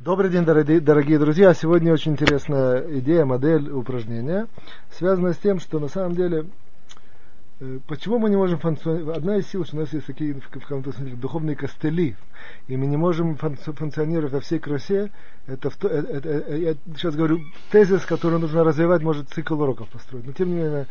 Добрый день, дорогие, дорогие друзья. Сегодня очень интересная идея, модель упражнения, связанная с тем, что на самом деле, э, почему мы не можем функционировать... Одна из сил, что у нас есть такие в каком-то смысле духовные костыли, и мы не можем функционировать во всей красе, это, это, это, это я сейчас говорю тезис, который нужно развивать, может цикл уроков построить. Но тем не менее,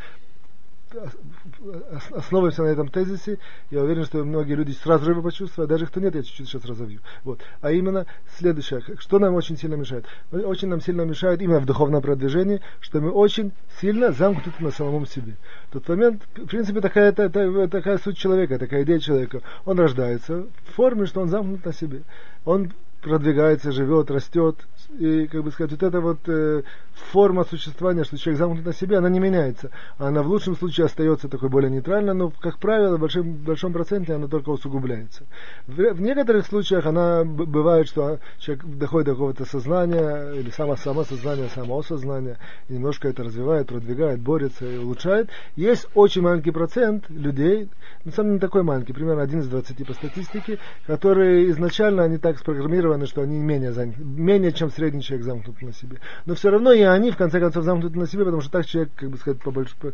основываемся на этом тезисе, я уверен, что многие люди сразу же почувствуют, а даже кто нет, я чуть-чуть сейчас разовью. Вот. А именно следующее, что нам очень сильно мешает? Очень нам сильно мешает именно в духовном продвижении, что мы очень сильно замкнуты на самом себе. Тот момент, в принципе, такая, такая, такая суть человека, такая идея человека. Он рождается в форме, что он замкнут на себе. Он продвигается, живет, растет. И, как бы сказать, вот эта вот э, форма существования, что человек замкнут на себе, она не меняется. Она в лучшем случае остается такой более нейтральной, но, как правило, в большом, большом проценте она только усугубляется. В, в некоторых случаях она бывает, что человек доходит до какого-то сознания, или само, самосознания, самоосознания, и немножко это развивает, продвигает, борется и улучшает. Есть очень маленький процент людей, на самом деле не такой маленький, примерно один из 20 по статистике, которые изначально они так спрограммированы, гарантировано, что они менее, занят, менее чем средний человек замкнут на себе. Но все равно и они, в конце концов, замкнуты на себе, потому что так человек, как бы сказать, по, больш, по,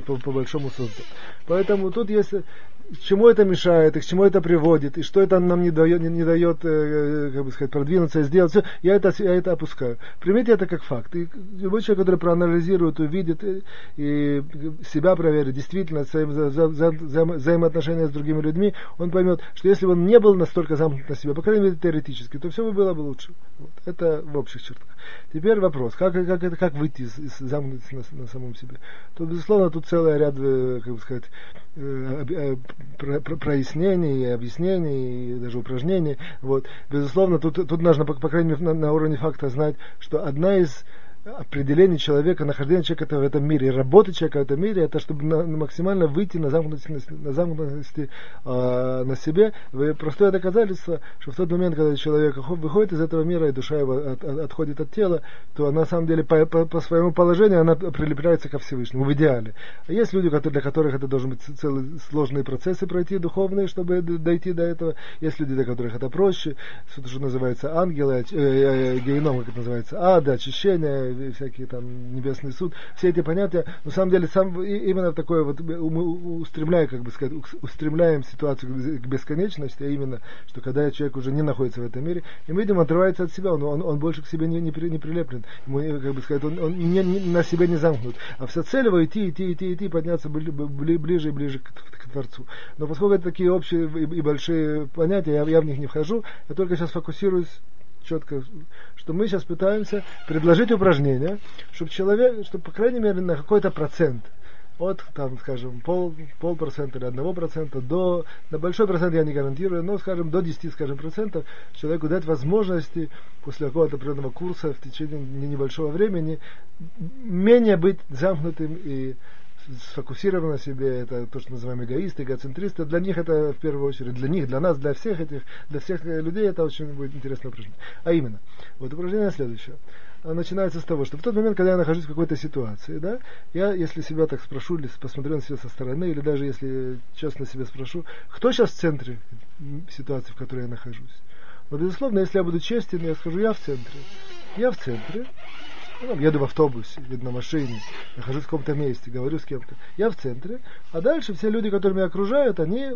по, по большому создан. Поэтому тут есть к чему это мешает, и к чему это приводит, и что это нам не дает, не, не дает э, как бы сказать, продвинуться и сделать, все, я это, я это опускаю. Примите это как факт. И любой человек, который проанализирует, увидит и, и себя проверит, действительно, вза, вза, вза, вза, взаимоотношения с другими людьми, он поймет, что если бы он не был настолько замкнут на себя, по крайней мере теоретически, то все бы было бы лучше. Вот. Это в общих чертах. Теперь вопрос, как, как, это, как выйти из, из замкнутости на, на самом себе? То, безусловно, тут целый ряд, э, как бы сказать, э, э, про, про, прояснений, и объяснений, и даже упражнений. Вот. Безусловно, тут, тут нужно, по, по крайней мере, на, на уровне факта знать, что одна из определение человека, нахождение человека в этом мире, работа человека в этом мире, это чтобы на, максимально выйти на замкнутости, на, замкнутости э, на себе. Вы простое доказательство, что в тот момент, когда человек выходит из этого мира, и душа его от, от, отходит от тела, то на самом деле по, по, по своему положению она прилепляется ко Всевышнему, в идеале. А есть люди, которые, для которых это должны быть целые сложные процессы пройти, духовные, чтобы дойти до этого. Есть люди, для которых это проще, что, называется ангелы, э, э, геном, как это называется, ада, очищение, всякие там небесный суд, все эти понятия, на самом деле сам именно в такое вот мы устремляем, как бы сказать, устремляем ситуацию к бесконечности, а именно, что когда человек уже не находится в этом мире, и мы видим, отрывается от себя, он, он, он больше к себе не, не, при, не прилеплен, ему, как бы сказать, он, он не, не, на себя не замкнут, а вся цель его идти, идти, идти, идти, подняться бли, ближе и ближе к, к Творцу. Но поскольку это такие общие и, и большие понятия, я, я в них не вхожу, я только сейчас фокусируюсь четко, что мы сейчас пытаемся предложить упражнение, чтобы человек, чтобы, по крайней мере, на какой-то процент, от, там, скажем, пол, полпроцента или одного процента до, на большой процент я не гарантирую, но, скажем, до 10, скажем, процентов человеку дать возможности после какого-то определенного курса в течение небольшого времени менее быть замкнутым и сфокусированы на себе, это то, что называем эгоисты, эгоцентристы, для них это в первую очередь, для них, для нас, для всех этих, для всех людей это очень будет интересное упражнение. А именно, вот упражнение следующее. Оно начинается с того, что в тот момент, когда я нахожусь в какой-то ситуации, да, я, если себя так спрошу, или посмотрю на себя со стороны, или даже если честно себя спрошу, кто сейчас в центре ситуации, в которой я нахожусь? Но, безусловно, если я буду честен, я скажу, я в центре. Я в центре, ну, еду в автобусе, еду на машине, нахожусь в каком-то месте, говорю с кем-то. Я в центре, а дальше все люди, которые меня окружают, они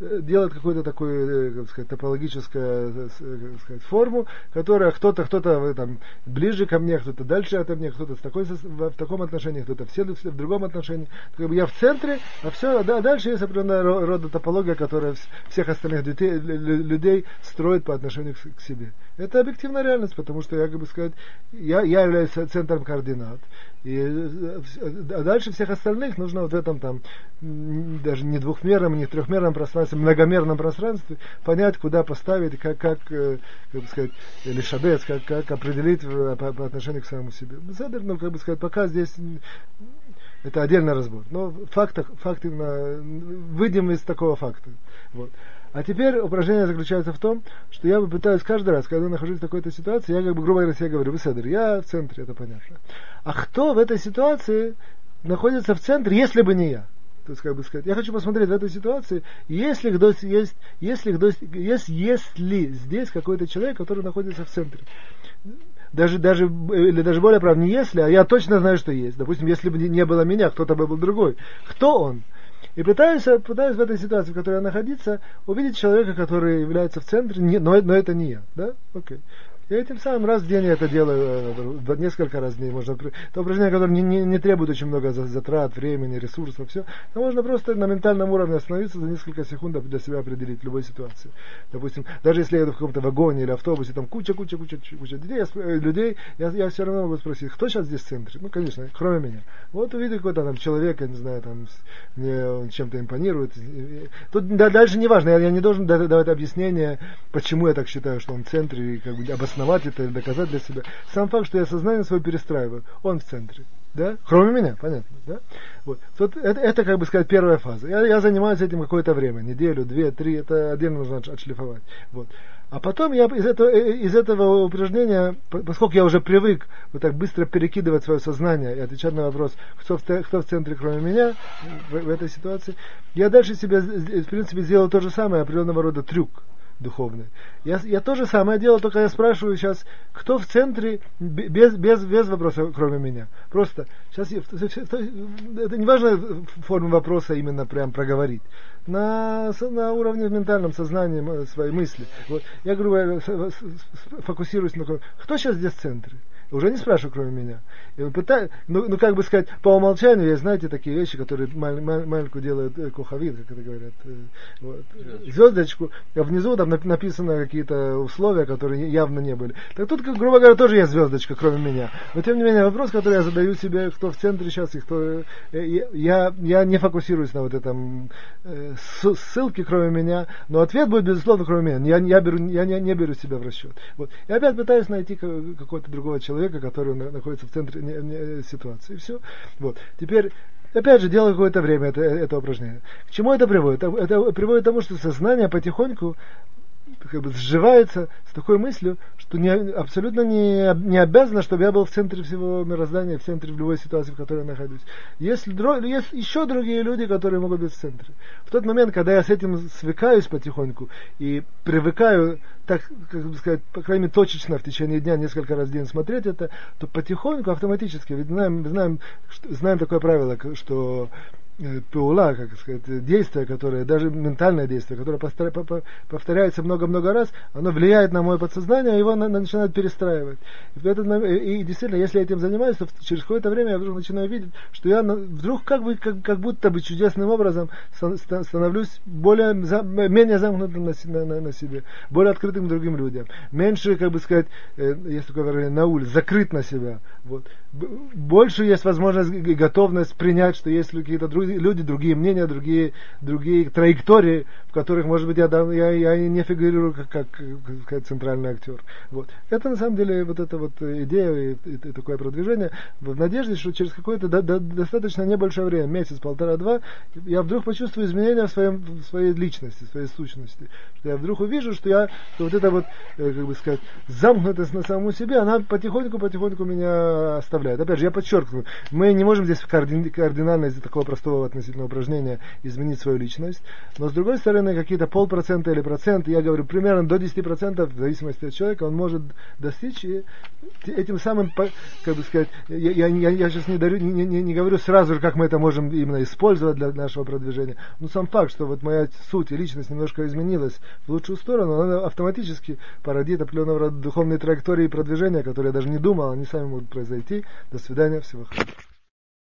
делают какую-то такую, э, как сказать, топологическую э, как сказать, форму, которая кто-то, кто-то там ближе ко мне, кто-то дальше от меня, кто-то в, такой, в таком отношении, кто-то все в другом отношении. Как бы я в центре, а все, да, дальше есть определенная рода топология, которая всех остальных людей, людей строит по отношению к себе. Это объективная реальность, потому что я, как бы сказать, я, я являюсь центром координат. И, а дальше всех остальных нужно вот в этом там, даже не двухмерном, не трехмерном пространстве, многомерном пространстве понять, куда поставить, как, как, э, как бы сказать, или шабец, как, как определить по, по отношению к самому себе. Ну, как бы сказать, пока здесь это отдельный разбор. Но факты, факты выйдем из такого факта. Вот. А теперь упражнение заключается в том, что я пытаюсь каждый раз, когда нахожусь в такой-то ситуации, я как бы, грубо говоря, себе говорю, вы Седер, я в центре, это понятно. А кто в этой ситуации находится в центре, если бы не я? То есть, как бы сказать, я хочу посмотреть в этой ситуации, если, есть, есть, если, есть, если здесь какой-то человек, который находится в центре. Даже, даже, или даже более прав, не если, а я точно знаю, что есть. Допустим, если бы не было меня, кто-то бы был другой. Кто он? И пытаюсь, пытаюсь в этой ситуации, в которой я находиться, увидеть человека, который является в центре, не, но, но это не я. Да? Okay. И этим самым раз в день я это делаю, э, несколько раз в день. Можно, это упражнение, которое не, не, не требует очень много затрат, времени, ресурсов, все. Но можно просто на ментальном уровне остановиться за несколько секунд для себя определить в любой ситуации. Допустим, даже если я еду в каком-то вагоне или автобусе, там куча, куча, куча, куча людей, я, э, людей я, я все равно могу спросить, кто сейчас здесь в центре? Ну, конечно, кроме меня. Вот увидел какой-то там человек, я не знаю, там, мне он чем-то импонирует. Тут да, дальше не важно, я, я не должен давать объяснение, почему я так считаю, что он в центре, и как бы обосновать обосновать это или доказать для себя. Сам факт, что я сознание свое перестраиваю, он в центре. Да? Кроме меня, понятно. Да? Вот. Вот это, это, как бы сказать, первая фаза. Я, я занимаюсь этим какое-то время, неделю, две, три, это отдельно нужно отшлифовать. Вот. А потом я из этого, э, из этого упражнения, поскольку я уже привык вот так быстро перекидывать свое сознание и отвечать на вопрос, кто в, кто в центре, кроме меня, в, в этой ситуации, я дальше себе, в принципе, сделал то же самое, определенного рода трюк духовной. Я, я то же самое делал, только я спрашиваю сейчас, кто в центре, без, без, без вопроса, кроме меня. Просто, сейчас, это не важно форму вопроса именно прям проговорить. На, на уровне ментальном сознании своей мысли. Вот. Я, говорю, фокусируюсь на кто сейчас здесь в центре уже не спрашиваю, кроме меня. И пытаюсь, ну, ну, как бы сказать, по умолчанию есть, знаете, такие вещи, которые маль, маль, маленькую делают э, куховид, как это говорят, э, вот, звездочку, а внизу там написано какие-то условия, которые явно не были. Так тут, как, грубо говоря, тоже есть звездочка, кроме меня. Но тем не менее, вопрос, который я задаю себе, кто в центре сейчас и кто... Э, я, я не фокусируюсь на вот этом э, ссылке, кроме меня, но ответ будет, безусловно, кроме меня. Я, я, беру, я не, не беру себя в расчет. Вот. И опять пытаюсь найти какого-то другого человека, человека, который находится в центре ситуации. Все. Вот. Теперь Опять же, делаю какое-то время это, это упражнение. К чему это приводит? Это приводит к тому, что сознание потихоньку как бы сживается с такой мыслью, что не, абсолютно не, не обязано, чтобы я был в центре всего мироздания, в центре в любой ситуации, в которой я нахожусь. Есть, есть еще другие люди, которые могут быть в центре. В тот момент, когда я с этим свыкаюсь потихоньку и привыкаю, так, как бы сказать, по крайней мере, точечно в течение дня несколько раз в день смотреть это, то потихоньку, автоматически, ведь знаем, знаем, знаем такое правило, что Э, паула, как сказать, действие, которое, даже ментальное действие, которое повторяется много-много раз, оно влияет на мое подсознание, его на, начинает перестраивать. И, в этот момент, и действительно, если я этим занимаюсь, то через какое-то время я вдруг начинаю видеть, что я вдруг как бы, как, как будто бы чудесным образом становлюсь более, менее замкнутым на, на, на себе, более открытым другим людям, меньше, как бы сказать, э, есть такое выражение, на улице, закрыт на себя. Вот. Больше есть возможность и готовность принять, что есть какие-то другие люди, другие мнения, другие, другие траектории, в которых, может быть, я, я, я не фигурирую как, как, как центральный актер. Вот. Это на самом деле вот эта вот идея и, и, и такое продвижение в надежде, что через какое-то до, до, достаточно небольшое время, месяц, полтора-два, я вдруг почувствую изменения в, своем, в своей личности, в своей сущности. Что я вдруг увижу, что я, что вот эта вот, э, как бы сказать, замкнутость на саму себе, она потихоньку-потихоньку меня оставляет. Опять же, я подчеркиваю, мы не можем здесь кардинально из-за такого простого простого относительно упражнения изменить свою личность. Но с другой стороны, какие-то полпроцента или процент, я говорю, примерно до 10% в зависимости от человека, он может достичь и этим самым, как бы сказать, я, я, я, сейчас не, дарю, не, не, не говорю сразу же, как мы это можем именно использовать для нашего продвижения, но сам факт, что вот моя суть и личность немножко изменилась в лучшую сторону, она автоматически породит определенного рода духовные траектории продвижения, которые я даже не думал, они сами могут произойти. До свидания, всего хорошего.